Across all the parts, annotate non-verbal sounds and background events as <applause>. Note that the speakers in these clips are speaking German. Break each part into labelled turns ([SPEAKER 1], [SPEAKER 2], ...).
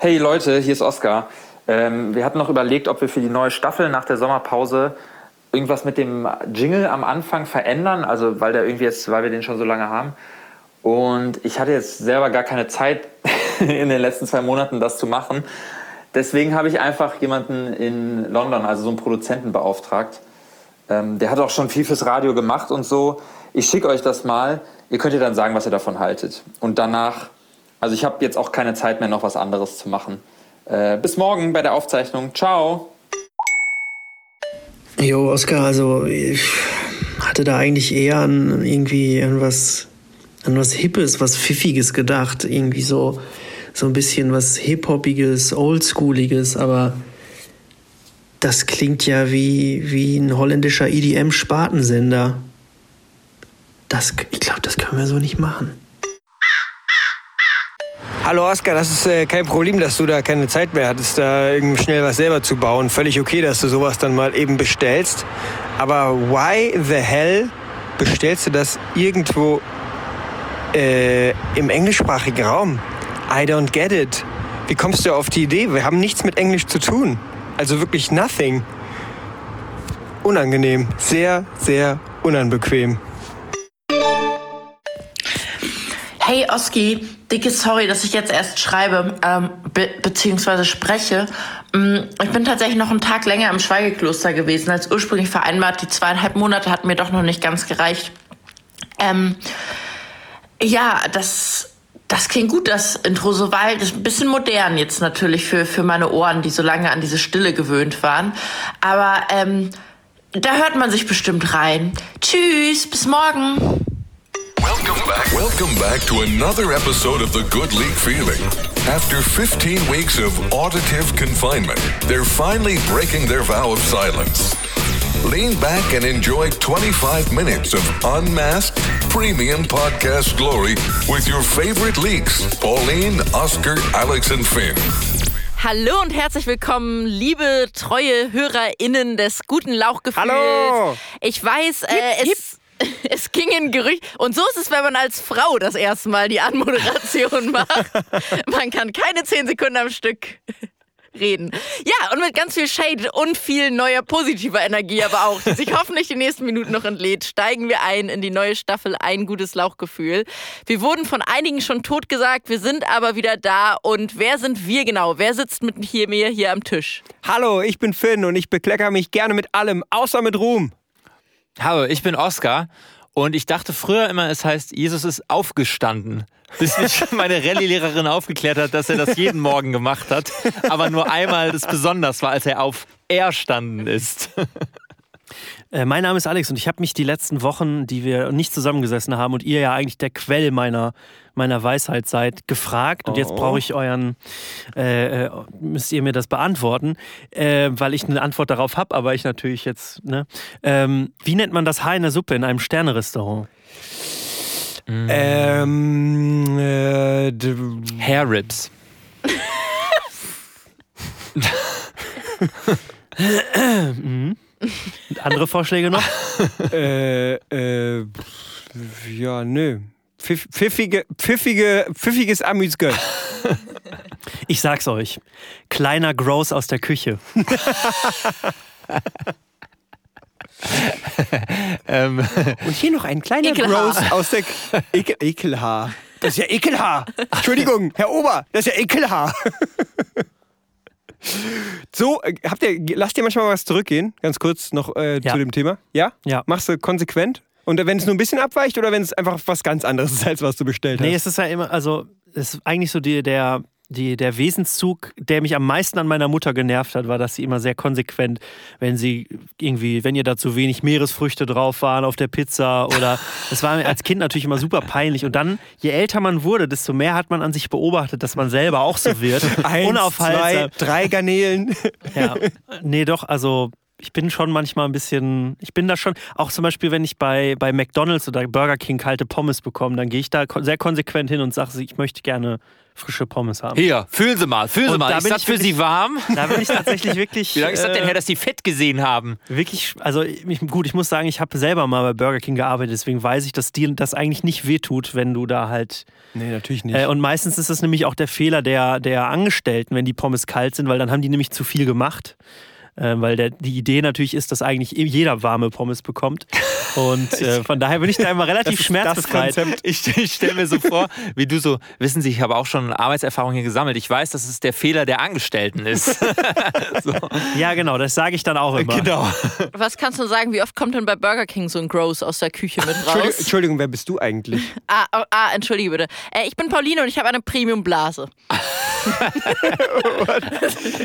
[SPEAKER 1] Hey Leute, hier ist Oskar. Ähm, wir hatten noch überlegt, ob wir für die neue Staffel nach der Sommerpause irgendwas mit dem Jingle am Anfang verändern, also weil der irgendwie jetzt, weil wir den schon so lange haben. Und ich hatte jetzt selber gar keine Zeit <laughs> in den letzten zwei Monaten, das zu machen. Deswegen habe ich einfach jemanden in London, also so einen Produzenten beauftragt. Ähm, der hat auch schon viel fürs Radio gemacht und so. Ich schicke euch das mal. Ihr könnt ihr dann sagen, was ihr davon haltet. Und danach, also ich habe jetzt auch keine Zeit mehr, noch was anderes zu machen. Äh, bis morgen bei der Aufzeichnung. Ciao.
[SPEAKER 2] Jo, Oskar, also ich hatte da eigentlich eher an irgendwie an was, an was Hippes, was Pfiffiges gedacht. Irgendwie so, so ein bisschen was Hip-Hoppiges, Oldschooliges, aber das klingt ja wie, wie ein holländischer EDM-Spartensender. Das, ich glaube, das können wir so nicht machen.
[SPEAKER 3] Hallo Oskar, das ist äh, kein Problem, dass du da keine Zeit mehr hattest, da irgendwie schnell was selber zu bauen. Völlig okay, dass du sowas dann mal eben bestellst. Aber why the hell bestellst du das irgendwo äh, im englischsprachigen Raum? I don't get it. Wie kommst du auf die Idee? Wir haben nichts mit Englisch zu tun. Also wirklich nothing. Unangenehm. Sehr, sehr unanbequem.
[SPEAKER 4] Hey Oski, dicke Sorry, dass ich jetzt erst schreibe, ähm, be beziehungsweise spreche. Mm, ich bin tatsächlich noch einen Tag länger im Schweigekloster gewesen als ursprünglich vereinbart. Die zweieinhalb Monate hatten mir doch noch nicht ganz gereicht. Ähm, ja, das, das klingt gut, das Intro so weit. Ist ein bisschen modern jetzt natürlich für, für meine Ohren, die so lange an diese Stille gewöhnt waren. Aber ähm, da hört man sich bestimmt rein. Tschüss, bis morgen.
[SPEAKER 5] Welcome back. Welcome back to another episode of The Good League Feeling. After 15 weeks of auditive confinement, they're finally breaking their vow of silence. Lean back and enjoy 25 minutes of unmasked premium podcast glory with your favorite leaks Pauline, Oscar, Alex, and Finn.
[SPEAKER 6] Hallo und herzlich willkommen, liebe treue HörerInnen des guten Lauchgefühls.
[SPEAKER 3] Hallo!
[SPEAKER 6] Ich weiß, äh, es, <laughs> es ging in Gerücht. Und so ist es, wenn man als Frau das erste Mal die Anmoderation <laughs> macht. Man kann keine zehn Sekunden am Stück reden. Ja, und mit ganz viel Shade und viel neuer positiver Energie, aber auch, die sich <laughs> hoffentlich die nächsten Minuten noch entlädt, steigen wir ein in die neue Staffel Ein gutes Lauchgefühl. Wir wurden von einigen schon totgesagt, wir sind aber wieder da. Und wer sind wir genau? Wer sitzt mit mir hier am Tisch?
[SPEAKER 3] Hallo, ich bin Finn und ich bekleckere mich gerne mit allem, außer mit Ruhm.
[SPEAKER 1] Hallo, ich bin Oskar und ich dachte früher immer, es heißt, Jesus ist aufgestanden. Bis mich <laughs> meine Rallye-Lehrerin aufgeklärt hat, dass er das jeden Morgen gemacht hat, aber nur einmal das besonders war, als er auf erstanden ist. <laughs>
[SPEAKER 7] Äh, mein Name ist Alex und ich habe mich die letzten Wochen, die wir nicht zusammengesessen haben und ihr ja eigentlich der Quell meiner, meiner Weisheit seid, gefragt. Und jetzt
[SPEAKER 3] Oh.
[SPEAKER 7] brauche ich euren, äh, äh, müsst ihr mir das beantworten, äh, weil ich eine Antwort darauf habe, aber ich natürlich jetzt, ne? Ähm, wie nennt man das Haar in der Suppe in einem Sternerestaurant?
[SPEAKER 3] Ähm, äh,
[SPEAKER 1] Hair Rips. <laughs> <laughs>
[SPEAKER 7] Und andere Vorschläge noch? <laughs>
[SPEAKER 3] äh, äh, ja, nö. Pfiff, pfiffige, pfiffige, pfiffiges Amüsgöl. <laughs>
[SPEAKER 7] Ich sag's euch. Kleiner Gross aus der Küche. <laughs>
[SPEAKER 1] Ähm,
[SPEAKER 3] Und hier noch ein kleiner
[SPEAKER 6] Ekelhaar.
[SPEAKER 3] Gross aus der K Ekel Ekelhaar. Das ist ja Ekelhaar. Entschuldigung, Herr Ober, das ist ja Ekelhaar. So, äh, habt ihr, lasst ihr manchmal was zurückgehen? Ganz kurz noch äh,
[SPEAKER 7] Ja.
[SPEAKER 3] zu dem Thema. Ja?
[SPEAKER 7] Ja.
[SPEAKER 3] Machst du konsequent? Und wenn es nur ein bisschen abweicht oder wenn es einfach was ganz anderes ist, als was du bestellt
[SPEAKER 7] Nee,
[SPEAKER 3] hast?
[SPEAKER 7] es ist ja immer, also es ist eigentlich so die, der, die, der Wesenszug, der mich am meisten an meiner Mutter genervt hat, war, dass sie immer sehr konsequent, wenn sie irgendwie, wenn ihr da zu wenig Meeresfrüchte drauf waren auf der Pizza oder <laughs> das war mir als Kind natürlich immer super peinlich. Und dann, je älter man wurde, desto mehr hat man an sich beobachtet, dass man selber auch so wird. <laughs>
[SPEAKER 3] Eins, zwei,
[SPEAKER 7] Unaufhaltsam.
[SPEAKER 3] drei Garnelen.
[SPEAKER 7] Ja. Nee, doch, also ich bin schon manchmal ein bisschen, ich bin da schon, auch zum Beispiel, wenn ich bei, bei McDonalds oder Burger King kalte Pommes bekomme, dann gehe ich da sehr konsequent hin und sage, ich möchte gerne frische Pommes haben.
[SPEAKER 8] Hier, fühlen Sie mal, fühlen Sie mal.
[SPEAKER 7] da
[SPEAKER 8] Ist
[SPEAKER 7] bin
[SPEAKER 8] das
[SPEAKER 7] ich
[SPEAKER 8] für
[SPEAKER 7] wirklich-
[SPEAKER 8] Sie warm? <laughs>
[SPEAKER 7] Da bin ich tatsächlich <laughs> wirklich.
[SPEAKER 8] Wie lange ist das denn
[SPEAKER 7] äh,
[SPEAKER 8] her, dass Sie Fett gesehen haben?
[SPEAKER 7] Wirklich, also ich, gut, ich muss sagen, ich habe selber mal bei Burger King gearbeitet, deswegen weiß ich, dass dir das eigentlich nicht wehtut, wenn du da halt.
[SPEAKER 3] Nee, natürlich nicht.
[SPEAKER 7] Äh, und meistens ist es nämlich auch der Fehler der, der Angestellten, wenn die Pommes kalt sind, weil dann haben die nämlich zu viel gemacht. Äh, weil der, die Idee natürlich ist, dass eigentlich jeder warme Pommes bekommt. Und <laughs> äh, von daher bin ich da immer relativ schmerzbefreit.
[SPEAKER 8] Ich, ich stelle mir so vor, wie du so, wissen Sie, ich habe auch schon Arbeitserfahrung hier gesammelt. Ich weiß, dass es der Fehler der Angestellten ist. <laughs> so.
[SPEAKER 7] Ja, genau, das sage ich dann auch immer.
[SPEAKER 8] Genau.
[SPEAKER 6] Was kannst du sagen, wie oft kommt denn bei Burger King so ein Gross aus der Küche mit
[SPEAKER 3] Entschuldigung,
[SPEAKER 6] raus?
[SPEAKER 3] Entschuldigung, wer bist du eigentlich?
[SPEAKER 6] Ah, oh, ah entschuldige bitte. Äh, ich bin Pauline und ich habe eine Premium-Blase. <laughs> <laughs>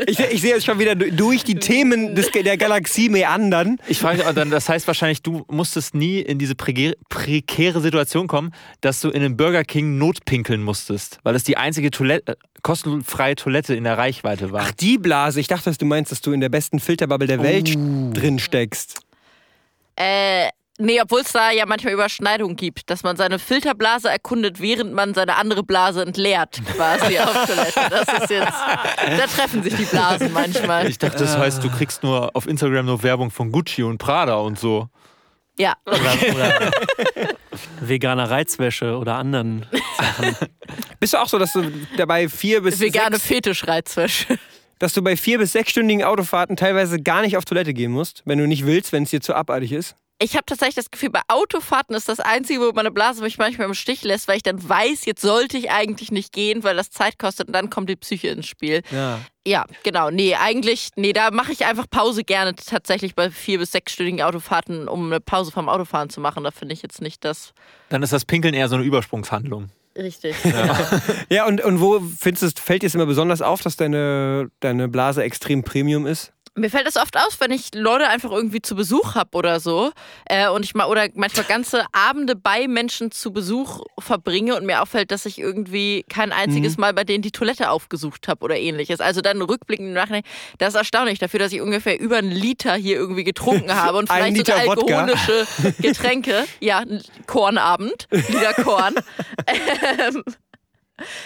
[SPEAKER 3] Ich, ich sehe jetzt schon wieder durch die Themen des, der Galaxie meandern.
[SPEAKER 8] Ich frage mich, aber dann, das heißt wahrscheinlich, du musstest nie in diese prekäre, Situation kommen, dass du in einem Burger King notpinkeln musstest, weil es die einzige Toilette, äh, kostenfreie Toilette in der Reichweite war.
[SPEAKER 3] Ach, die Blase. Ich dachte, dass du meinst, dass du in der besten Filterbubble der Welt drin steckst.
[SPEAKER 6] Äh, nee, obwohl es da ja manchmal Überschneidungen gibt, dass man seine Filterblase erkundet, während man seine andere Blase entleert, quasi auf Toilette. Das ist jetzt, da treffen sich die Blasen manchmal.
[SPEAKER 8] Ich dachte, das heißt, du kriegst nur auf Instagram nur Werbung von Gucci und Prada und so.
[SPEAKER 6] Ja,
[SPEAKER 7] Oder, oder <laughs> vegane Reizwäsche oder anderen Sachen.
[SPEAKER 3] Bist du auch so, dass du dabei vier bis
[SPEAKER 6] vegane
[SPEAKER 3] sechs,
[SPEAKER 6] Fetischreizwäsche.
[SPEAKER 3] dass du bei vier bis sechsstündigen Autofahrten teilweise gar nicht auf Toilette gehen musst, wenn du nicht willst, wenn es dir zu abartig ist?
[SPEAKER 6] Ich habe tatsächlich das Gefühl, bei Autofahrten ist das Einzige, wo meine Blase mich manchmal im Stich lässt, weil ich dann weiß, jetzt sollte ich eigentlich nicht gehen, weil das Zeit kostet und dann kommt die Psyche ins Spiel.
[SPEAKER 3] Ja.
[SPEAKER 6] Ja, genau. Nee, eigentlich, nee, da mache ich einfach Pause gerne tatsächlich bei vier- bis sechsstündigen Autofahrten, um eine Pause vom Autofahren zu machen. Da finde ich jetzt nicht das
[SPEAKER 8] Dann ist das Pinkeln eher so eine Übersprungshandlung.
[SPEAKER 6] richtig.
[SPEAKER 3] Ja, <laughs> und, und wo findest du, fällt dir es immer besonders auf, dass deine, deine Blase extrem Premium ist?
[SPEAKER 6] Mir fällt das oft auf, wenn ich Leute einfach irgendwie zu Besuch habe oder so. Äh, und ich mal oder manchmal ganze Abende bei Menschen zu Besuch verbringe und mir auffällt, dass ich irgendwie kein einziges Mal bei denen die Toilette aufgesucht habe oder ähnliches. Also dann rückblickend im Nachhinein, das ist erstaunlich dafür, dass ich ungefähr über einen Liter hier irgendwie getrunken <laughs> habe und vielleicht sogar
[SPEAKER 3] Liter Wodka.
[SPEAKER 6] alkoholische <laughs> Getränke. Ja, Kornabend, Liter Korn. <laughs> ähm,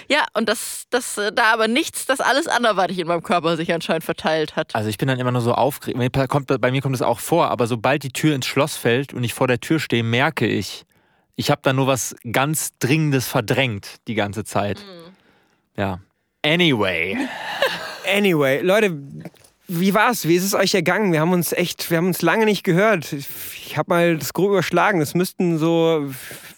[SPEAKER 6] ja, und das, das, äh, da aber nichts, das alles anderweitig in meinem Körper sich anscheinend verteilt hat.
[SPEAKER 8] Also ich bin dann immer nur so aufgeregt. Bei mir kommt das auch vor, aber sobald die Tür ins Schloss fällt und ich vor der Tür stehe, merke ich, ich habe da nur was ganz Dringendes verdrängt die ganze Zeit. Ja. Anyway. <laughs>
[SPEAKER 3] Anyway, Leute, wie war's? Wie ist es euch ergangen? Wir haben uns echt, wir haben uns lange nicht gehört. Ich habe mal das grob überschlagen. Es müssten so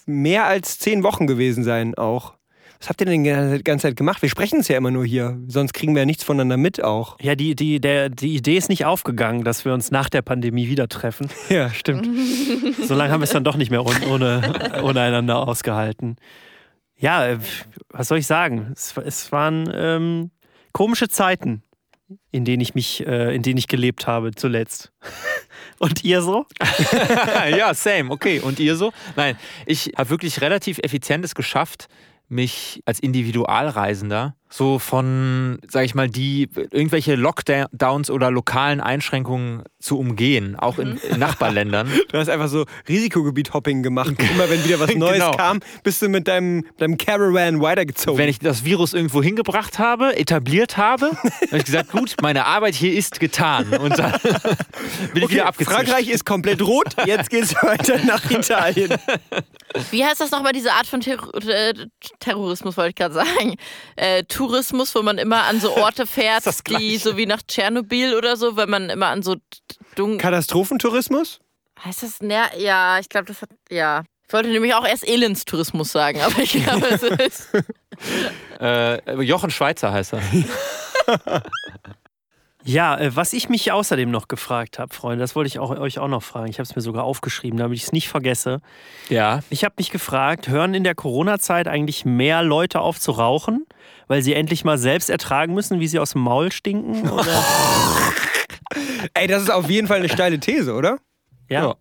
[SPEAKER 3] mehr als zehn Wochen gewesen sein auch. Was habt ihr denn die ganze Zeit gemacht? Wir sprechen es ja immer nur hier. Sonst kriegen wir ja nichts voneinander mit auch.
[SPEAKER 7] Ja, die, die, der, die Idee ist nicht aufgegangen, dass wir uns nach der Pandemie wieder treffen. <laughs>
[SPEAKER 3] Ja, stimmt. <laughs>
[SPEAKER 7] So lange haben wir es dann doch nicht mehr ohne, <laughs> ohne, ohne einander ausgehalten. Ja, äh, was soll ich sagen? Es, es waren ähm, komische Zeiten, in denen ich mich, äh, in denen ich gelebt habe zuletzt. Und ihr so?
[SPEAKER 8] ja, same. Okay. Und ihr so? Nein, ich habe wirklich relativ effizientes geschafft, mich als Individualreisender so von, sag ich mal, die irgendwelche Lockdowns oder lokalen Einschränkungen zu umgehen, auch in, in <laughs> Nachbarländern.
[SPEAKER 3] Du hast einfach so Risikogebiet-Hopping gemacht. Immer wenn wieder was <laughs> Neues
[SPEAKER 8] Genau.
[SPEAKER 3] kam, bist du mit deinem, deinem Caravan weitergezogen.
[SPEAKER 8] Wenn ich das Virus irgendwo hingebracht habe, etabliert habe, <laughs> habe ich gesagt, gut, meine Arbeit hier ist getan. Und dann bin ich
[SPEAKER 3] okay,
[SPEAKER 8] wieder abgezischt.
[SPEAKER 3] Frankreich ist komplett rot, jetzt geht's weiter nach Italien.
[SPEAKER 6] Wie heißt das nochmal, diese Art von Terror äh, Terrorismus, wollte ich gerade sagen? Äh, Tourismus, wo man immer an so Orte <laughs> fährt, die so wie nach Tschernobyl oder so, wenn man immer an so dunkel.
[SPEAKER 3] Katastrophentourismus?
[SPEAKER 6] Heißt das? Ne, ja, ich glaube, das hat. Ja. Ich wollte nämlich auch erst Elendstourismus sagen, aber ich glaube, es <laughs> ist.
[SPEAKER 8] Äh, Jochen Schweizer heißt er. <laughs>
[SPEAKER 7] Ja, äh, was ich mich außerdem noch gefragt habe, Freunde, das wollte ich auch, euch auch noch fragen. Ich habe es mir sogar aufgeschrieben, damit ich es nicht vergesse.
[SPEAKER 8] Ja.
[SPEAKER 7] Ich habe mich gefragt, hören in der Corona-Zeit eigentlich mehr Leute auf zu rauchen, weil sie endlich mal selbst ertragen müssen, wie sie aus dem Maul stinken? Oder? <laughs>
[SPEAKER 3] Ey, das ist auf jeden Fall eine steile These, oder?
[SPEAKER 7] Ja.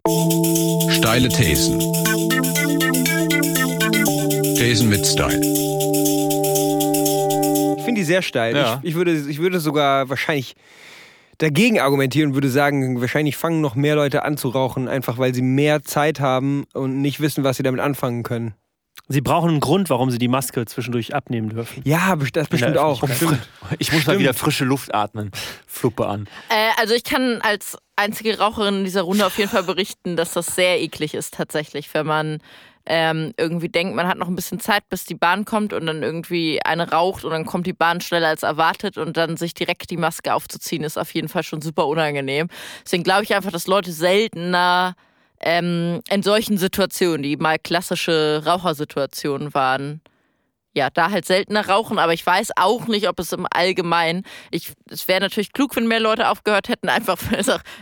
[SPEAKER 9] Steile Thesen. Thesen mit Style.
[SPEAKER 3] Sehr steil.
[SPEAKER 8] Ja.
[SPEAKER 3] Ich, ich, würde, ich würde sogar wahrscheinlich dagegen argumentieren und würde sagen, wahrscheinlich fangen noch mehr Leute an zu rauchen, einfach weil sie mehr Zeit haben und nicht wissen, was sie damit anfangen können.
[SPEAKER 7] Sie brauchen einen Grund, warum sie die Maske zwischendurch abnehmen dürfen.
[SPEAKER 3] Ja, das bestimmt
[SPEAKER 7] der
[SPEAKER 3] auch. Bestimmt. <laughs>
[SPEAKER 8] Ich muss mal wieder frische Luft atmen. Fluppe an.
[SPEAKER 6] Äh, also ich kann als einzige Raucherin in dieser Runde auf jeden Fall berichten, dass das sehr eklig ist tatsächlich, wenn man ähm, irgendwie denkt, man hat noch ein bisschen Zeit, bis die Bahn kommt und dann irgendwie eine raucht und dann kommt die Bahn schneller als erwartet und dann sich direkt die Maske aufzuziehen, ist auf jeden Fall schon super unangenehm. Deswegen glaube ich einfach, dass Leute seltener ähm, in solchen Situationen, die mal klassische Rauchersituationen waren, ja, da halt seltener rauchen, aber ich weiß auch nicht, ob es im Allgemeinen, ich, es wäre natürlich klug, wenn mehr Leute aufgehört hätten, einfach,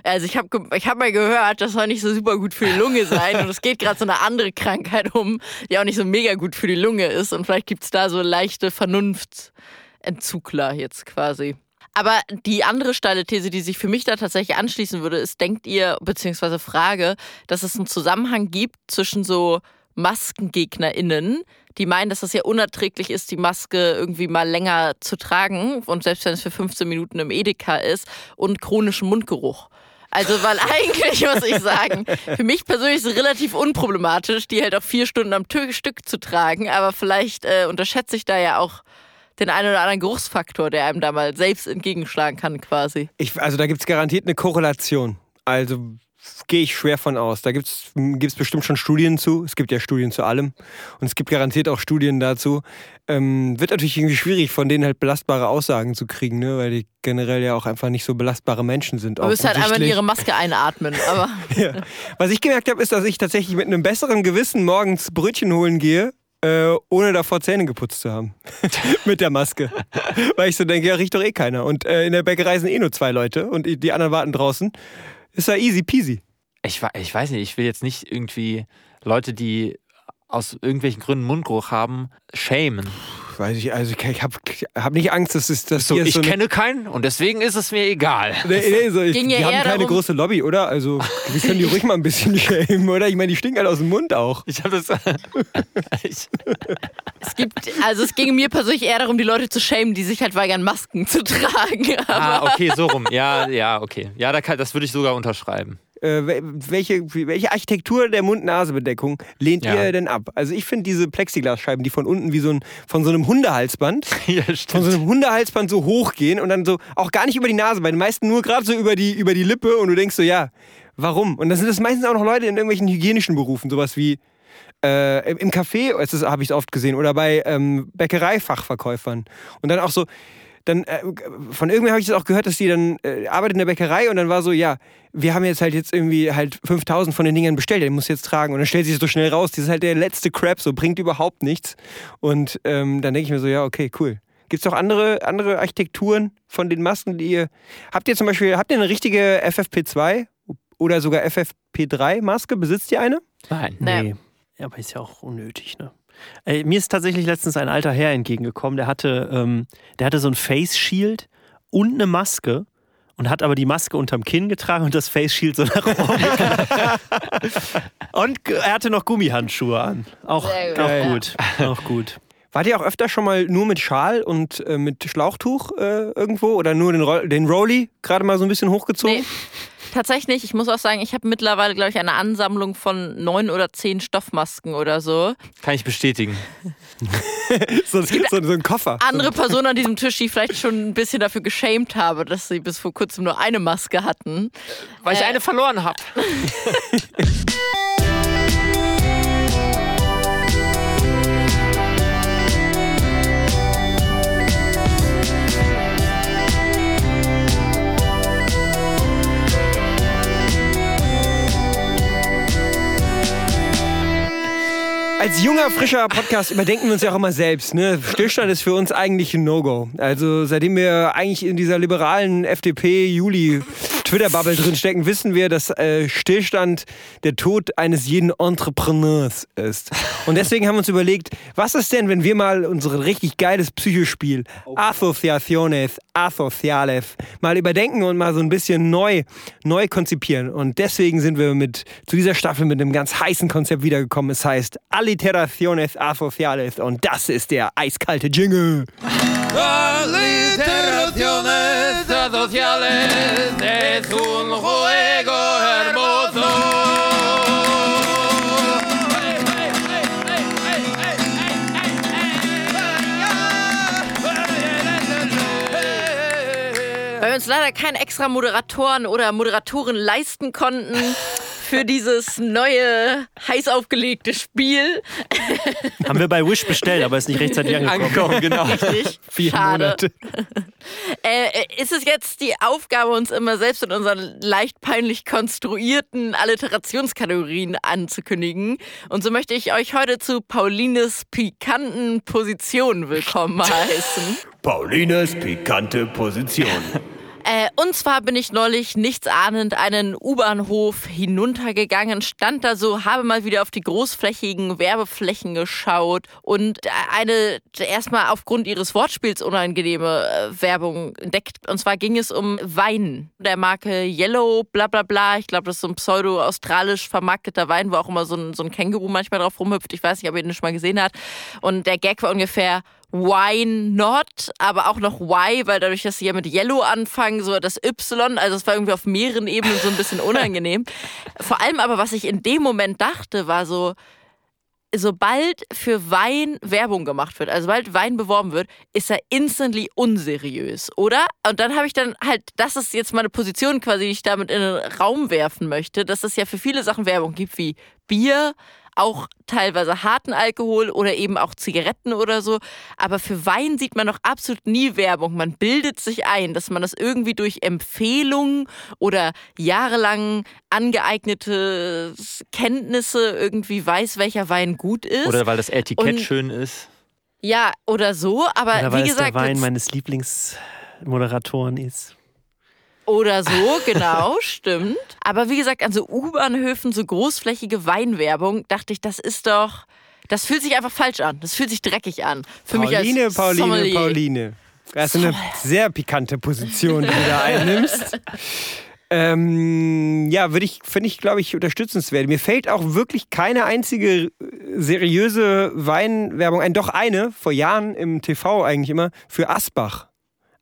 [SPEAKER 6] also ich habe ich hab mal gehört, das soll nicht so super gut für die Lunge sein und es geht gerade so eine andere Krankheit um, die auch nicht so mega gut für die Lunge ist und vielleicht gibt's da so leichte Vernunftsentzugler jetzt quasi. Aber die andere steile These, die sich für mich da tatsächlich anschließen würde, ist, denkt ihr, beziehungsweise Frage, dass es einen Zusammenhang gibt zwischen so MaskengegnerInnen, die meinen, dass das ja unerträglich ist, die Maske irgendwie mal länger zu tragen und selbst wenn es für 15 Minuten im Edeka ist und chronischen Mundgeruch. Also, weil <laughs> eigentlich, muss ich sagen, für mich persönlich ist es relativ unproblematisch, die halt auch vier Stunden am Stück zu tragen, aber vielleicht äh, unterschätze ich da ja auch den einen oder anderen Geruchsfaktor, der einem da mal selbst entgegenschlagen kann, quasi.
[SPEAKER 3] Ich, also da gibt es garantiert eine Korrelation. Also gehe ich schwer von aus. Da gibt es bestimmt schon Studien zu. Es gibt ja Studien zu allem. Und es gibt garantiert auch Studien dazu. Ähm, wird natürlich irgendwie schwierig, von denen halt belastbare Aussagen zu kriegen, ne? weil die generell ja auch einfach nicht so belastbare Menschen sind.
[SPEAKER 6] Du müsst halt einmal in ihre Maske einatmen, <laughs> aber
[SPEAKER 3] Ja. Was ich gemerkt habe, ist, dass ich tatsächlich mit einem besseren Gewissen morgens Brötchen holen gehe, äh, ohne davor Zähne geputzt zu haben. <laughs> mit der Maske. Weil ich so denke, ja, riecht doch eh keiner. Und äh, in der Bäckerei sind eh nur zwei Leute und die anderen warten draußen. Ist ja easy peasy.
[SPEAKER 8] Ich, ich weiß nicht, ich will jetzt nicht irgendwie Leute, die aus irgendwelchen Gründen Mundgeruch haben, shamen.
[SPEAKER 3] Weiß ich, also ich, ich habe hab nicht Angst, dass es dass
[SPEAKER 8] So,
[SPEAKER 3] hier
[SPEAKER 8] ich
[SPEAKER 3] so
[SPEAKER 8] kenne keinen und deswegen ist es mir egal.
[SPEAKER 3] Nee, nee, so, ich,
[SPEAKER 6] Ging ja
[SPEAKER 3] die haben keine
[SPEAKER 6] darum-
[SPEAKER 3] große Lobby, oder? Also, wir können die ruhig mal ein bisschen <laughs> schämen, oder? Ich meine, die stinken halt aus dem Mund auch.
[SPEAKER 8] Ich habe das. ich, <laughs>
[SPEAKER 6] es gibt, also es ging mir persönlich eher darum, die Leute zu schämen, die sich halt weigern, Masken zu tragen. <laughs>
[SPEAKER 8] ah, okay, so rum. Ja, ja, okay. Ja, da kann, das würde ich sogar unterschreiben.
[SPEAKER 3] Äh, wel- welche, welche Architektur der Mund-Nase-Bedeckung lehnt
[SPEAKER 8] Ja.
[SPEAKER 3] ihr denn ab? Also ich finde diese Plexiglasscheiben, die von unten wie so ein, von so einem Hundehalsband, <laughs>
[SPEAKER 8] ja,
[SPEAKER 3] von so einem Hundehalsband so hochgehen und dann so auch gar nicht über die Nase, bei den meisten nur gerade so über die, über die Lippe und du denkst so, ja, warum? Und dann sind das meistens auch noch Leute in irgendwelchen hygienischen Berufen, sowas wie äh, im Café, habe ich oft gesehen, oder bei ähm, Bäckereifachverkäufern. Und dann auch so, dann äh, von irgendwer habe ich das auch gehört, dass die dann äh, arbeitet in der Bäckerei und dann war so, ja, wir haben jetzt halt jetzt irgendwie halt 5000 von den Dingern bestellt, den muss ich jetzt tragen. Und dann stellt sich das so schnell raus, das ist halt der letzte Crap, so bringt überhaupt nichts. Und ähm, dann denke ich mir so, ja, okay, cool. Gibt es noch andere, andere Architekturen von den Masken, die ihr. Habt ihr zum Beispiel, habt ihr eine richtige FFP2 oder sogar FFP3-Maske? Besitzt ihr eine?
[SPEAKER 8] Nein.
[SPEAKER 7] Nee. Ja, aber ist ja auch unnötig, ne? Ey, mir ist tatsächlich letztens ein alter Herr entgegengekommen, der hatte, ähm, der hatte so ein Face Shield und eine Maske und hat aber die Maske unterm Kinn getragen und das Face Shield so nach oben. <laughs> und er hatte noch Gummihandschuhe an. Auch, auch gut. Auch gut.
[SPEAKER 3] Wart ihr auch öfter schon mal nur mit Schal und äh, mit Schlauchtuch äh, irgendwo oder nur den, Roll den Rolli gerade mal so ein bisschen hochgezogen?
[SPEAKER 6] Nee, tatsächlich nicht. Ich muss auch sagen, ich habe mittlerweile, glaube ich, eine Ansammlung von neun oder zehn Stoffmasken oder so.
[SPEAKER 8] Kann ich bestätigen. <laughs>
[SPEAKER 3] So, so, so ein Koffer.
[SPEAKER 6] Andere Personen an diesem Tisch, die ich vielleicht schon ein bisschen dafür geschämt habe, dass sie bis vor kurzem nur eine Maske hatten.
[SPEAKER 8] Weil ich
[SPEAKER 6] Äh.
[SPEAKER 8] eine verloren habe. <laughs>
[SPEAKER 3] Als junger, frischer Podcast überdenken wir uns ja auch immer selbst. Ne? Stillstand ist für uns eigentlich ein No-Go. Also seitdem wir eigentlich in dieser liberalen FDP-Juli Twitter-Bubble drinstecken, wissen wir, dass äh, Stillstand der Tod eines jeden Entrepreneurs ist. Und deswegen haben wir uns überlegt, was ist denn, wenn wir mal unser richtig geiles Psychospiel Asociaciones, Asociales mal überdenken und mal so ein bisschen neu, neu konzipieren. Und deswegen sind wir mit zu dieser Staffel mit einem ganz heißen Konzept wiedergekommen. Es heißt Alliteraciones Asociales und das ist der eiskalte Jingle.
[SPEAKER 8] Alliteraciones sociales. es un juego hermoso.
[SPEAKER 6] Weil wir uns leider keine extra Moderatoren oder Moderatoren leisten konnten für dieses neue, heiß aufgelegte Spiel.
[SPEAKER 7] Haben wir bei Wish bestellt, aber ist nicht rechtzeitig <laughs> angekommen.
[SPEAKER 8] Angekommen, genau.
[SPEAKER 6] Richtig.
[SPEAKER 7] Vier
[SPEAKER 6] Schade.
[SPEAKER 7] Monate. <laughs>
[SPEAKER 6] Äh, ist es jetzt die Aufgabe, uns immer selbst in unseren leicht peinlich konstruierten Alliterationskategorien anzukündigen? Und so möchte ich euch heute zu Paulines pikanten Positionen willkommen <laughs> heißen.
[SPEAKER 3] Paulines pikante Position.
[SPEAKER 6] Äh, und zwar bin ich neulich nichtsahnend einen U-Bahnhof hinuntergegangen, stand da so, habe mal wieder auf die großflächigen Werbeflächen geschaut und eine erstmal aufgrund ihres Wortspiels unangenehme äh, Werbung entdeckt. Und zwar ging es um Wein der Marke Yellow, bla bla bla. Ich glaube, das ist so ein pseudo-australisch vermarkteter Wein, wo auch immer so ein, so ein Känguru manchmal drauf rumhüpft. Ich weiß nicht, ob ihr den schon mal gesehen habt. Und der Gag war ungefähr, Why not? Aber auch noch Why, weil dadurch, dass sie ja mit Yellow anfangen, so das Y, also es war irgendwie auf mehreren Ebenen so ein bisschen <laughs> unangenehm. Vor allem aber, was ich in dem Moment dachte, war so, sobald für Wein Werbung gemacht wird, also sobald Wein beworben wird, ist er instantly unseriös, oder? Und dann habe ich dann halt, das ist jetzt meine Position quasi, die ich damit in den Raum werfen möchte, dass es ja für viele Sachen Werbung gibt, wie Bier, auch teilweise harten Alkohol oder eben auch Zigaretten oder so. Aber für Wein sieht man noch absolut nie Werbung. Man bildet sich ein, dass man das irgendwie durch Empfehlungen oder jahrelang angeeignete Kenntnisse irgendwie weiß, welcher Wein gut ist.
[SPEAKER 8] Oder weil das Etikett
[SPEAKER 6] Und-
[SPEAKER 8] schön ist.
[SPEAKER 6] ja, oder so. Aber
[SPEAKER 7] Oder weil
[SPEAKER 6] wie
[SPEAKER 7] es der
[SPEAKER 6] gesagt,
[SPEAKER 7] Wein meines Lieblingsmoderatoren ist.
[SPEAKER 6] Oder so, <laughs> genau, stimmt. Aber wie gesagt, an so U-Bahnhöfen, so großflächige Weinwerbung, dachte ich, das ist doch. Das fühlt sich einfach falsch an. Das fühlt sich dreckig an. Für mich
[SPEAKER 3] Pauline,
[SPEAKER 6] als
[SPEAKER 3] Pauline,
[SPEAKER 6] Sommelier.
[SPEAKER 3] Pauline. Das ist eine sehr pikante Position, die du da einnimmst. <laughs> Ähm, ja, würde ich, finde ich, glaube ich, unterstützenswert. Mir fällt auch wirklich keine einzige seriöse Weinwerbung ein. Doch eine, vor Jahren im TV eigentlich immer, für Asbach.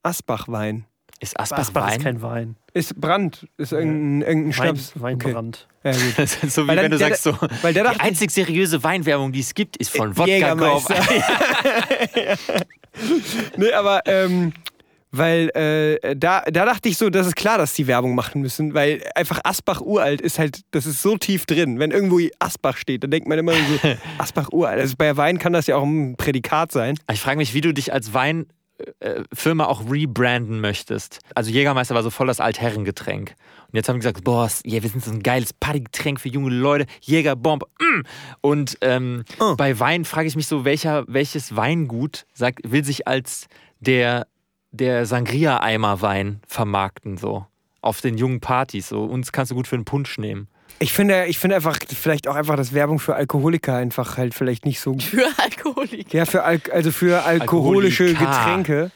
[SPEAKER 3] Asbach-Wein.
[SPEAKER 8] Ist Asbach,
[SPEAKER 7] Asbach
[SPEAKER 8] Wein?
[SPEAKER 7] ist kein Wein.
[SPEAKER 3] Ist Brand, ist irgendein, irgendein
[SPEAKER 7] Wein,
[SPEAKER 3] Schnaps.
[SPEAKER 7] Weinbrand.
[SPEAKER 3] Okay. Ja, gut. <laughs>
[SPEAKER 8] Das ist so wie
[SPEAKER 3] Weil dann
[SPEAKER 8] wenn du
[SPEAKER 3] der-
[SPEAKER 8] sagst so,
[SPEAKER 3] weil der
[SPEAKER 8] die
[SPEAKER 3] dachte-
[SPEAKER 8] einzig seriöse Weinwerbung, die es gibt, ist von Wodka Kauf.
[SPEAKER 3] Jägermeister. <laughs> <laughs> nee, aber ähm, weil äh, da, da dachte ich so, das ist klar, dass die Werbung machen müssen, weil einfach Asbach uralt ist halt, das ist so tief drin. Wenn irgendwo Asbach steht, dann denkt man immer so, Asbach uralt. Also bei Wein kann das ja auch ein Prädikat sein.
[SPEAKER 8] Ich frage mich, wie du dich als Weinfirma auch rebranden möchtest. Also Jägermeister war so voll das Altherrengetränk. Und jetzt haben die gesagt, boah, yeah, wir sind so ein geiles Partygetränk für junge Leute, Jägerbomb. Mm. Und ähm,
[SPEAKER 3] Oh.
[SPEAKER 8] bei Wein frage ich mich so, welcher, welches Weingut sagt, will sich als der, der Sangria-Eimer-Wein vermarkten, so auf den jungen Partys. So. Uns kannst du gut für einen Punsch nehmen.
[SPEAKER 3] Ich finde, ich finde einfach, vielleicht auch einfach, dass Werbung für Alkoholiker einfach halt vielleicht nicht so
[SPEAKER 6] Für Alkoholiker.
[SPEAKER 3] Ja, für Al also für alkoholische
[SPEAKER 8] Alkoholika.
[SPEAKER 3] Getränke.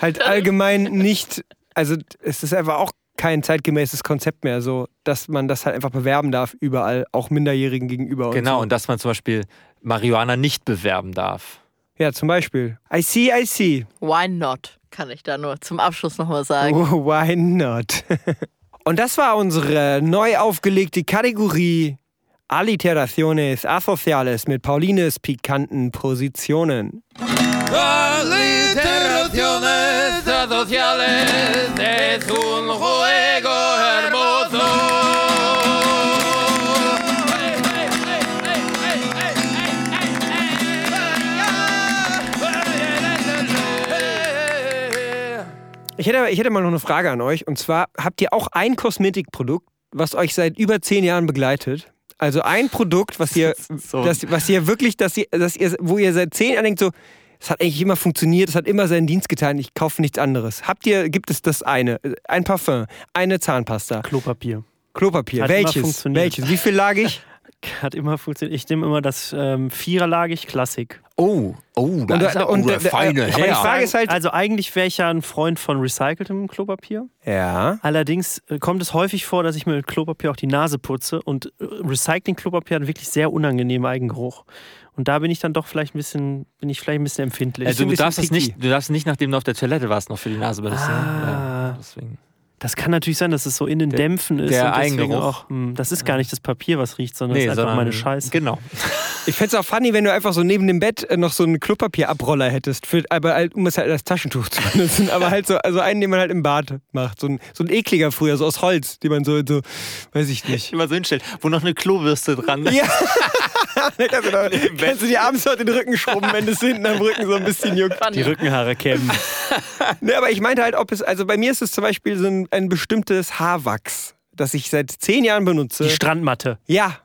[SPEAKER 3] Halt allgemein nicht, also es ist einfach auch kein zeitgemäßes Konzept mehr, so dass man das halt einfach bewerben darf, überall, auch Minderjährigen gegenüber.
[SPEAKER 8] Genau,
[SPEAKER 3] Und
[SPEAKER 8] und dass man zum Beispiel Marihuana nicht bewerben darf.
[SPEAKER 3] so. Ja, zum Beispiel. I see, I see.
[SPEAKER 6] Why not? Kann ich da nur zum Abschluss nochmal sagen.
[SPEAKER 3] Oh, why not? <laughs> und das war unsere neu aufgelegte Kategorie Alliteraciones Asociales mit Paulines pikanten Positionen.
[SPEAKER 8] Alliteraciones sociales es un juego
[SPEAKER 3] Ich hätte, ich hätte mal noch eine Frage an euch. Und zwar, habt ihr auch ein Kosmetikprodukt, was euch seit über zehn Jahren begleitet? Also ein Produkt, was ihr, <laughs>
[SPEAKER 8] So.
[SPEAKER 3] das, was ihr wirklich, dass ihr, dass ihr, wo ihr seit zehn Jahren denkt, so, es hat eigentlich immer funktioniert, es hat immer seinen Dienst getan, ich kaufe nichts anderes. Habt ihr, gibt es das eine? Ein Parfum, eine Zahnpasta,
[SPEAKER 7] Klopapier.
[SPEAKER 3] Klopapier,
[SPEAKER 7] Hat immer
[SPEAKER 3] welches?
[SPEAKER 7] funktioniert.
[SPEAKER 3] Welches? Wie viel lag ich? <laughs>
[SPEAKER 7] Hat immer funktioniert. Ich nehme immer das ähm, Viererlagig Klassik.
[SPEAKER 8] Oh, oh, da
[SPEAKER 3] Und,
[SPEAKER 8] ist er,
[SPEAKER 3] und-
[SPEAKER 8] oh, der
[SPEAKER 3] und-
[SPEAKER 8] feine
[SPEAKER 3] aber die
[SPEAKER 8] Herr.
[SPEAKER 3] Frage ist halt,
[SPEAKER 7] Also eigentlich wäre ich ja ein Freund von recyceltem Klopapier.
[SPEAKER 3] ja,
[SPEAKER 7] Allerdings äh, kommt es häufig vor, dass ich mir mit Klopapier auch die Nase putze und äh, Recycling-Klopapier hat wirklich sehr unangenehmen Eigengeruch. Und da bin ich dann doch vielleicht ein bisschen, bin ich vielleicht ein bisschen empfindlich.
[SPEAKER 8] Also du
[SPEAKER 3] bisschen
[SPEAKER 8] darfst es
[SPEAKER 3] picky.
[SPEAKER 8] nicht, du darfst nicht, nachdem du auf der Toilette warst, noch für die Nase benutzen.
[SPEAKER 7] Ah.
[SPEAKER 8] Ja, deswegen.
[SPEAKER 7] Das kann natürlich sein, dass es so in den
[SPEAKER 8] Der-
[SPEAKER 7] Dämpfen ist.
[SPEAKER 8] der
[SPEAKER 7] und deswegen
[SPEAKER 8] Eigengeruch.
[SPEAKER 7] auch, hm, das ist gar nicht das Papier, was riecht, sondern es ist einfach meine Scheiße.
[SPEAKER 8] Genau.
[SPEAKER 3] Ich fände es auch funny, wenn du einfach so neben dem Bett äh, noch so einen Klopapierabroller hättest, für, aber halt, um es halt als Taschentuch zu <laughs> benutzen. Aber halt so, also einen, den man halt im Bad macht. So ein, so ein ekliger früher, so aus Holz, die man so, so weiß ich nicht.
[SPEAKER 8] Immer so hinstellt, wo noch eine Klobürste dran ist.
[SPEAKER 3] Ja. kannst, du noch, kannst du dir abends noch den Rücken schrubben, wenn es hinten am Rücken so ein bisschen juckt.
[SPEAKER 7] Die Rückenhaare kämmen. <laughs> <laughs>
[SPEAKER 3] Ne, aber ich meinte halt, ob es, also bei mir ist es zum Beispiel so ein, ein bestimmtes Haarwachs, das ich seit zehn Jahren benutze.
[SPEAKER 7] Die Strandmatte.
[SPEAKER 3] ja.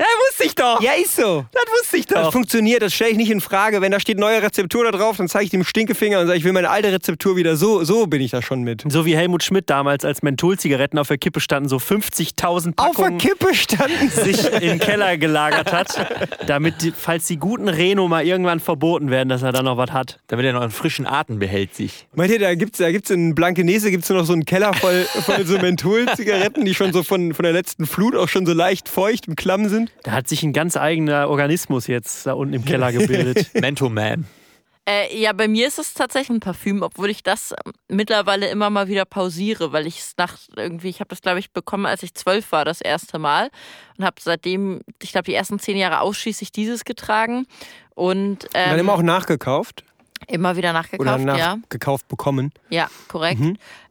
[SPEAKER 7] Ja, wusste ich doch.
[SPEAKER 3] Ja, ist so.
[SPEAKER 7] das wusste ich
[SPEAKER 3] Das
[SPEAKER 7] doch.
[SPEAKER 3] funktioniert, das stelle ich nicht in Frage. Wenn da steht neue Rezeptur da drauf, dann zeige ich dem Stinkefinger und sage, ich will meine alte Rezeptur wieder. So, so bin ich da schon mit.
[SPEAKER 7] So wie Helmut Schmidt damals, als Mentholzigaretten auf der Kippe standen, so 50.000
[SPEAKER 3] Auf der
[SPEAKER 7] Packungen
[SPEAKER 3] Kippe standen
[SPEAKER 7] sich in den Keller gelagert hat, damit, die, falls die guten Reno mal irgendwann verboten werden, dass er dann noch was hat.
[SPEAKER 8] Damit er noch einen frischen Atem behält sich.
[SPEAKER 3] Meint ihr, da gibt's, da gibt's in Blankenese gibt's nur noch so einen Keller voll, voll so Mentholzigaretten, die schon so von, von der letzten Flut auch schon so leicht feucht und klamm sind?
[SPEAKER 7] Da hat sich ein ganz eigener Organismus jetzt da unten im Keller gebildet. <laughs>
[SPEAKER 8] Mento Man.
[SPEAKER 6] Äh, ja, bei mir ist es tatsächlich ein Parfüm, obwohl ich das ähm, mittlerweile immer mal wieder pausiere, weil ich es nach irgendwie, ich habe das glaube ich bekommen, als ich zwölf war, das erste Mal und habe seitdem, ich glaube die ersten zehn Jahre ausschließlich dieses getragen und ähm,
[SPEAKER 3] dann immer auch nachgekauft
[SPEAKER 6] immer wieder nachgekauft,
[SPEAKER 3] oder
[SPEAKER 6] ja.
[SPEAKER 3] nachgekauft bekommen.
[SPEAKER 6] Ja, korrekt.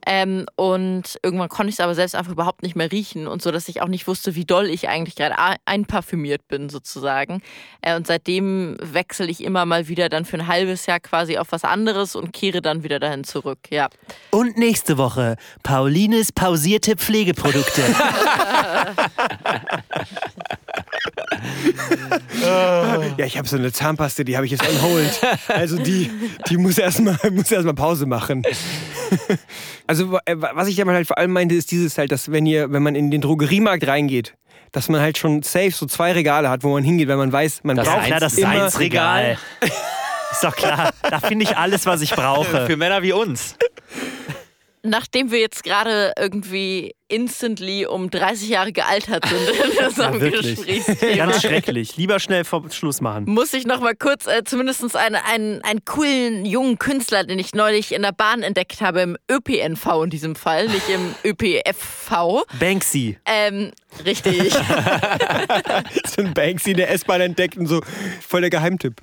[SPEAKER 6] Ähm, und irgendwann konnte ich es aber selbst einfach überhaupt nicht mehr riechen und so, dass ich auch nicht wusste, wie doll ich eigentlich gerade einparfümiert bin, sozusagen. Äh, und seitdem wechsle ich immer mal wieder dann für ein halbes Jahr quasi auf was anderes und kehre dann wieder dahin zurück. Ja.
[SPEAKER 7] Und nächste Woche Paulines pausierte Pflegeprodukte. <laughs>
[SPEAKER 3] Ja, ich habe so eine Zahnpaste, die habe ich jetzt on hold. Also die, die muss erstmal <laughs> muss erst mal Pause machen. <laughs> Also äh, was ich damit halt vor allem meinte, ist dieses halt, dass wenn ihr, wenn man in den Drogeriemarkt reingeht, dass man halt schon safe so zwei Regale hat, wo man hingeht, weil man weiß, man
[SPEAKER 8] Das
[SPEAKER 3] braucht
[SPEAKER 8] Seins-
[SPEAKER 7] ja, das
[SPEAKER 3] immer
[SPEAKER 7] Seinsregal. <laughs> Ist doch klar. Da finde ich alles, was ich brauche.
[SPEAKER 8] Für Männer wie uns.
[SPEAKER 6] Nachdem wir jetzt gerade irgendwie instantly um 30 Jahre gealtert sind in unserem <laughs>
[SPEAKER 7] Wirklich.
[SPEAKER 6] Gesprächsthema.
[SPEAKER 7] Ganz schrecklich. Lieber schnell vor Schluss machen.
[SPEAKER 6] muss ich noch mal kurz äh, zumindest einen, einen, einen coolen jungen Künstler, den ich neulich in der Bahn entdeckt habe, im ÖPNV in diesem Fall, nicht im <laughs> ÖPFV.
[SPEAKER 7] Banksy.
[SPEAKER 6] Ähm, richtig. <laughs>
[SPEAKER 3] so ein Banksy in der S-Bahn entdeckt und so voll der Geheimtipp.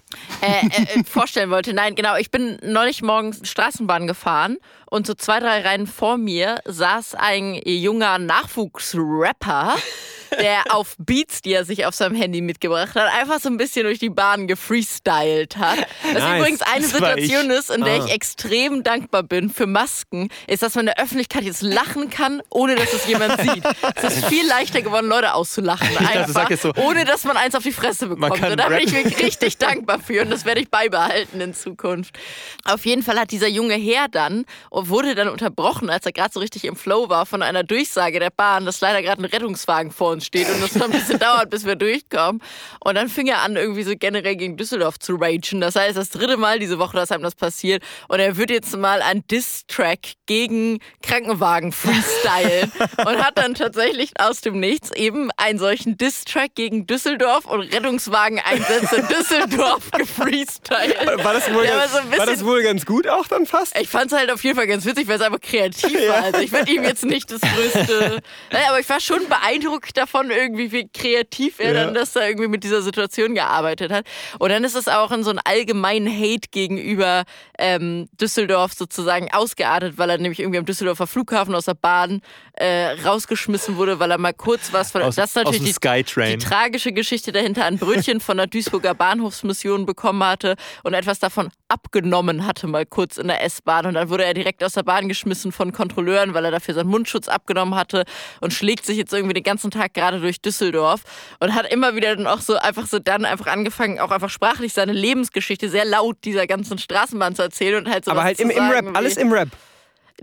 [SPEAKER 6] äh, äh, äh, vorstellen wollte. Nein, genau. Ich bin neulich morgens Straßenbahn gefahren und so zwei, drei Reihen vor mir saß ein junger Nachwuchsrapper, <laughs> der auf Beats, die er sich auf seinem Handy mitgebracht hat, einfach so ein bisschen durch die Bahn gefreestylt hat. Was
[SPEAKER 3] Nice.
[SPEAKER 6] übrigens eine Situation ist, in der
[SPEAKER 7] Ah.
[SPEAKER 6] ich extrem dankbar bin für Masken, ist, dass man in der Öffentlichkeit jetzt lachen kann, ohne dass es jemand sieht. Es ist viel leichter geworden, Leute auszulachen.
[SPEAKER 8] dachte,
[SPEAKER 6] Einfach,
[SPEAKER 8] jetzt so,
[SPEAKER 6] ohne dass man eins auf die Fresse bekommt. Und da bin ich wirklich richtig dankbar für und das werde ich beibehalten in Zukunft. Auf jeden Fall hat dieser junge Herr dann und wurde dann unterbrochen, als er gerade so richtig im Flow war, von einer Durchsage der Bahn, dass leider gerade ein Rettungswagen vor uns steht und das noch ein bisschen <laughs> dauert, bis wir durchkommen. Und dann fing er an, irgendwie so generell gegen Düsseldorf zu ragen. Das heißt, das dritte Mal diese Woche, dass einem das passiert. Und er wird jetzt mal ein Diss-Track gegen Krankenwagen freestylen <laughs> und hat dann tatsächlich aus dem Nichts eben einen solchen Diss-Track gegen Düsseldorf und Rettungswagen-Einsätze in Düsseldorf <laughs> gefreestylt.
[SPEAKER 3] War das, wohl
[SPEAKER 6] war
[SPEAKER 3] ganz,
[SPEAKER 6] so
[SPEAKER 3] war das wohl ganz gut auch dann fast?
[SPEAKER 6] Ich fand es halt auf jeden Fall ganz witzig, weil es einfach kreativ war. Also ich würde ihm jetzt nicht das größte. Naja, aber ich war schon beeindruckt davon, irgendwie, wie kreativ er
[SPEAKER 3] Ja.
[SPEAKER 6] dann das da irgendwie mit dieser Situation gearbeitet hat. Und dann ist es auch in so einen allgemeinen Hate gegenüber ähm, Düsseldorf sozusagen ausgeartet, weil er nämlich irgendwie am Düsseldorfer Flughafen aus der Bahn äh, rausgeschmissen wurde, weil er mal kurz was von.
[SPEAKER 8] Aus-
[SPEAKER 6] das ist natürlich die, die tragische Geschichte dahinter, ein Brötchen von der Duisburger Bahnhofsmission bekommen hatte und etwas davon abgenommen hatte, mal kurz in der S-Bahn. Und dann wurde er direkt aus der Bahn geschmissen von Kontrolleuren, weil er dafür seinen Mundschutz abgenommen hatte und schlägt sich jetzt irgendwie den ganzen Tag gerade durch Düsseldorf und hat immer wieder dann auch so einfach so dann einfach angefangen, auch einfach sprachlich seine Lebensgeschichte sehr laut dieser ganzen Straßenbahn zu erzählen und halt so
[SPEAKER 3] Aber halt im, im Rap, alles im Rap.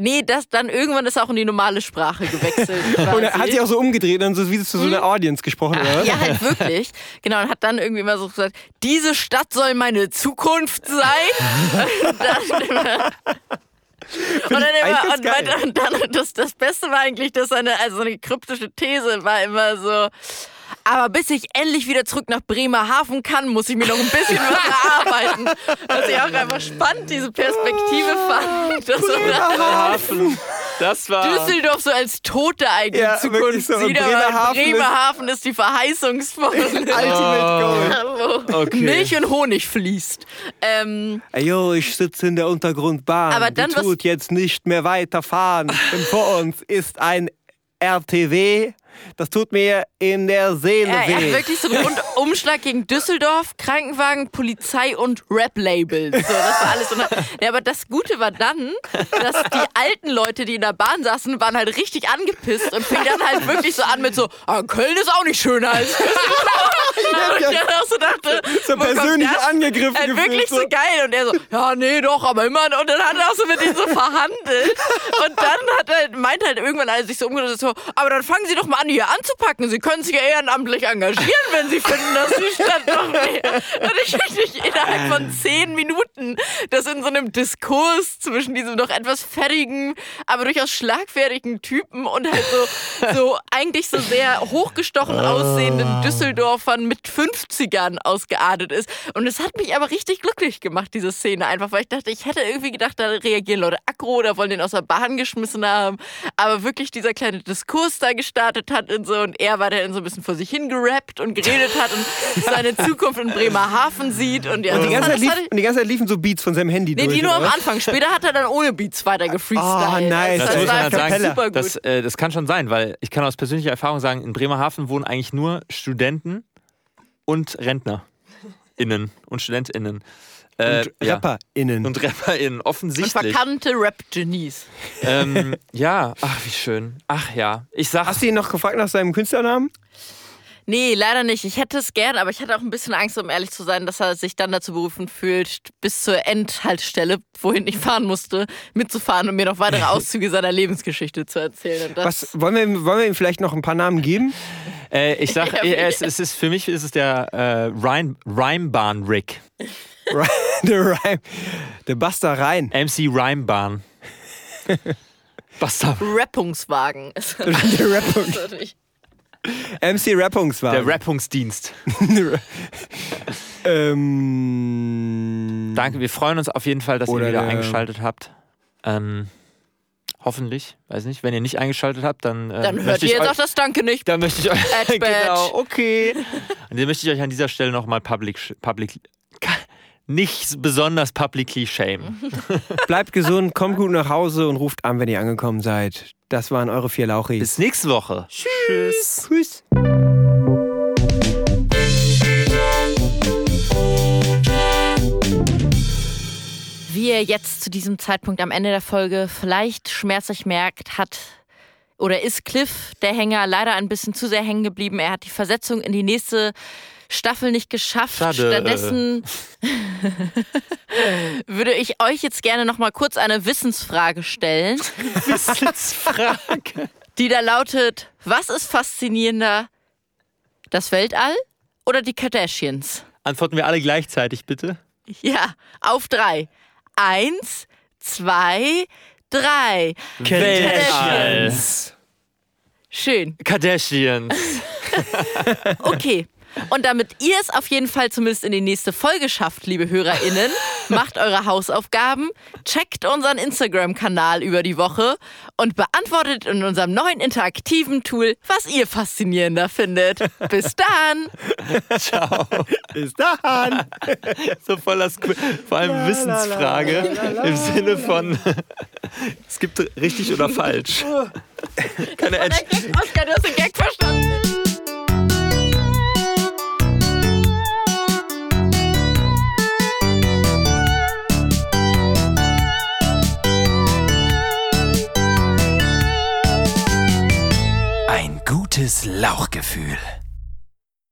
[SPEAKER 6] Nee, das dann irgendwann ist auch in die normale Sprache gewechselt. <laughs>
[SPEAKER 3] Und er hat sich auch so umgedreht und so wie zu so einer Audience gesprochen, oder? was?
[SPEAKER 6] Ja, halt wirklich. Genau, und hat dann irgendwie immer so gesagt, diese Stadt soll meine Zukunft sein. und dann <laughs> immer, und dann, immer, und, weiter, und dann das, das Beste war eigentlich, dass seine, also so eine kryptische These war immer so, aber bis ich endlich wieder zurück nach Bremerhaven kann, muss ich mir noch ein bisschen was erarbeiten. Was ich auch einfach spannend, diese Perspektive fand. Dass man-
[SPEAKER 8] Das war.
[SPEAKER 6] Düsseldorf so als tote eigene
[SPEAKER 3] Ja,
[SPEAKER 6] Zukunft
[SPEAKER 3] so. Und
[SPEAKER 6] sieht, aber
[SPEAKER 3] Bremerhaven ist-
[SPEAKER 6] Bremerhaven ist die verheißungsvolle. <laughs>
[SPEAKER 3] Ultimate Goal.
[SPEAKER 6] wo Milch und Honig fließt. Ähm,
[SPEAKER 3] Ayo, ich sitze in der Untergrundbahn.
[SPEAKER 6] Aber dann
[SPEAKER 3] Die tut jetzt nicht mehr weiterfahren. Denn vor uns ist ein RTW. Das tut mir in der Seele
[SPEAKER 6] er hat
[SPEAKER 3] weh.
[SPEAKER 6] wirklich so einen Rundumschlag <laughs> gegen Düsseldorf, Krankenwagen, Polizei und Rap-Label. So, das war alles. Ja, aber das Gute war dann, dass die alten Leute, die in der Bahn saßen, waren halt richtig angepisst und fingen dann halt wirklich so an mit so, ah, Köln ist auch nicht schöner als <laughs> Und ich dann auch so dachte,
[SPEAKER 3] So
[SPEAKER 6] kommt
[SPEAKER 3] persönlich angegriffen
[SPEAKER 6] Halt wirklich so
[SPEAKER 3] so.
[SPEAKER 6] geil. Und er so, ja, nee, doch, aber immer. Und dann hat er auch so mit denen so verhandelt. Und dann hat er, meint halt irgendwann, als sich so umgedreht so, aber dann fangen Sie doch mal an, hier anzupacken. Sie können sich ja ehrenamtlich engagieren, wenn Sie finden, dass die Stadt noch mehr. Und ich richtig innerhalb von zehn Minuten das in so einem Diskurs zwischen diesem doch etwas fertigen, aber durchaus schlagfertigen Typen und halt so, so eigentlich so sehr hochgestochen aussehenden Düsseldorfern mit 50ern ausgeartet ist. Und es hat mich aber richtig glücklich gemacht, diese Szene einfach, weil ich dachte, ich hätte irgendwie gedacht, da reagieren Leute aggro oder wollen den aus der Bahn geschmissen haben. Aber wirklich dieser kleine Diskurs da gestartet hat und so und er war dann so ein bisschen vor sich hingerappt und geredet hat und <laughs> seine Zukunft in Bremerhaven sieht und ja,
[SPEAKER 3] Und die,
[SPEAKER 6] das
[SPEAKER 3] ganze
[SPEAKER 6] das
[SPEAKER 3] lief, und die ganze Zeit liefen so Beats von seinem Handy
[SPEAKER 6] Nee,
[SPEAKER 3] durch.
[SPEAKER 6] die nur am
[SPEAKER 3] oder?
[SPEAKER 6] Anfang. Später hat er dann ohne Beats weiter gefreestylt.
[SPEAKER 3] Oh, nice.
[SPEAKER 6] Das,
[SPEAKER 8] Das muss man halt sagen,
[SPEAKER 6] super gut.
[SPEAKER 8] das, äh, das kann schon sein, weil ich kann aus persönlicher Erfahrung sagen, in Bremerhaven wohnen eigentlich nur Studenten und RentnerInnen und StudentInnen. Äh,
[SPEAKER 3] Und
[SPEAKER 8] ja.
[SPEAKER 3] RapperInnen.
[SPEAKER 8] Und RapperInnen,
[SPEAKER 6] und
[SPEAKER 8] offensichtlich.
[SPEAKER 6] verkannte Rap-Genies.
[SPEAKER 8] Ähm, ja, ach, wie schön. Ach ja, ich sag.
[SPEAKER 3] Hast du ihn noch gefragt nach seinem Künstlernamen?
[SPEAKER 6] Nee, leider nicht. Ich hätte es gern, aber ich hatte auch ein bisschen Angst, um ehrlich zu sein, dass er sich dann dazu berufen fühlt, bis zur Endhaltestelle, wohin ich fahren musste, mitzufahren und mir noch weitere <laughs> Auszüge seiner Lebensgeschichte zu erzählen. Und das,
[SPEAKER 3] Was, wollen, wir, ihm- wollen wir ihm vielleicht noch ein paar Namen geben? <laughs>
[SPEAKER 8] Äh, ich sag, <laughs>
[SPEAKER 6] Ja,
[SPEAKER 8] es, es ist, für mich ist es der äh, Rhyme, Rhymebahn Rick.
[SPEAKER 3] der Rhyme. Der Buster Rhein.
[SPEAKER 8] MC Rhymebahn. Basta.
[SPEAKER 6] Rappungswagen.
[SPEAKER 3] Der, Rappung, MC Rappungswagen.
[SPEAKER 8] Der Rappungsdienst. <laughs>
[SPEAKER 3] ähm,
[SPEAKER 8] Danke, wir freuen uns auf jeden Fall, dass ihr wieder
[SPEAKER 3] der-
[SPEAKER 8] eingeschaltet habt. Ähm, hoffentlich, weiß nicht. Wenn ihr nicht eingeschaltet habt, dann, äh,
[SPEAKER 6] Dann hört
[SPEAKER 8] möchte
[SPEAKER 6] ihr
[SPEAKER 8] ich
[SPEAKER 6] jetzt
[SPEAKER 8] euch,
[SPEAKER 6] auch das Danke nicht.
[SPEAKER 8] dann möchte ich euch <laughs> genau, okay. Und dann möchte ich euch an dieser Stelle nochmal public, public nicht besonders publicly shame. <laughs>
[SPEAKER 3] bleibt gesund, kommt gut nach Hause und ruft an, wenn ihr angekommen seid. Das waren eure vier Lauchis.
[SPEAKER 8] Bis nächste Woche.
[SPEAKER 3] Tschüss. Tschüss.
[SPEAKER 6] Wie ihr jetzt zu diesem Zeitpunkt am Ende der Folge vielleicht schmerzlich merkt, hat oder ist Cliff, der Hänger, leider ein bisschen zu sehr hängen geblieben. Er hat die Versetzung in die nächste Staffel nicht geschafft.
[SPEAKER 8] Schade.
[SPEAKER 6] Stattdessen <laughs> würde ich euch jetzt gerne noch mal kurz eine Wissensfrage stellen, <laughs>
[SPEAKER 8] Wissensfrage.
[SPEAKER 6] die da lautet: Was ist faszinierender, das Weltall oder die Kardashians?
[SPEAKER 8] Antworten wir alle gleichzeitig, bitte.
[SPEAKER 6] Ja, auf drei. Eins, zwei, drei.
[SPEAKER 8] Kardashians.
[SPEAKER 6] Schön.
[SPEAKER 8] Kardashians. <laughs>
[SPEAKER 6] Okay. Und damit ihr es auf jeden Fall zumindest in die nächste Folge schafft, liebe HörerInnen, <laughs> macht eure Hausaufgaben, checkt unseren Instagram-Kanal über die Woche und beantwortet in unserem neuen interaktiven Tool, was ihr faszinierender findet. Bis <laughs> dann!
[SPEAKER 8] Ciao.
[SPEAKER 3] Bis dann.
[SPEAKER 8] So voll das Qu- vor allem Wissensfrage im Sinne von es gibt richtig oder falsch. <laughs> Keine Edge.
[SPEAKER 6] Gag, Oskar, du hast den Gag verstanden.
[SPEAKER 10] Gutes Lauchgefühl.